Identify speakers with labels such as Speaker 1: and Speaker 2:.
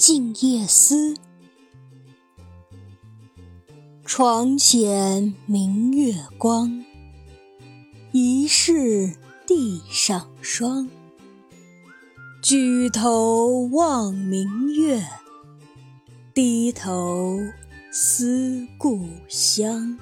Speaker 1: 静夜思。床前明月光疑是地上霜。举头望明月低头思故乡。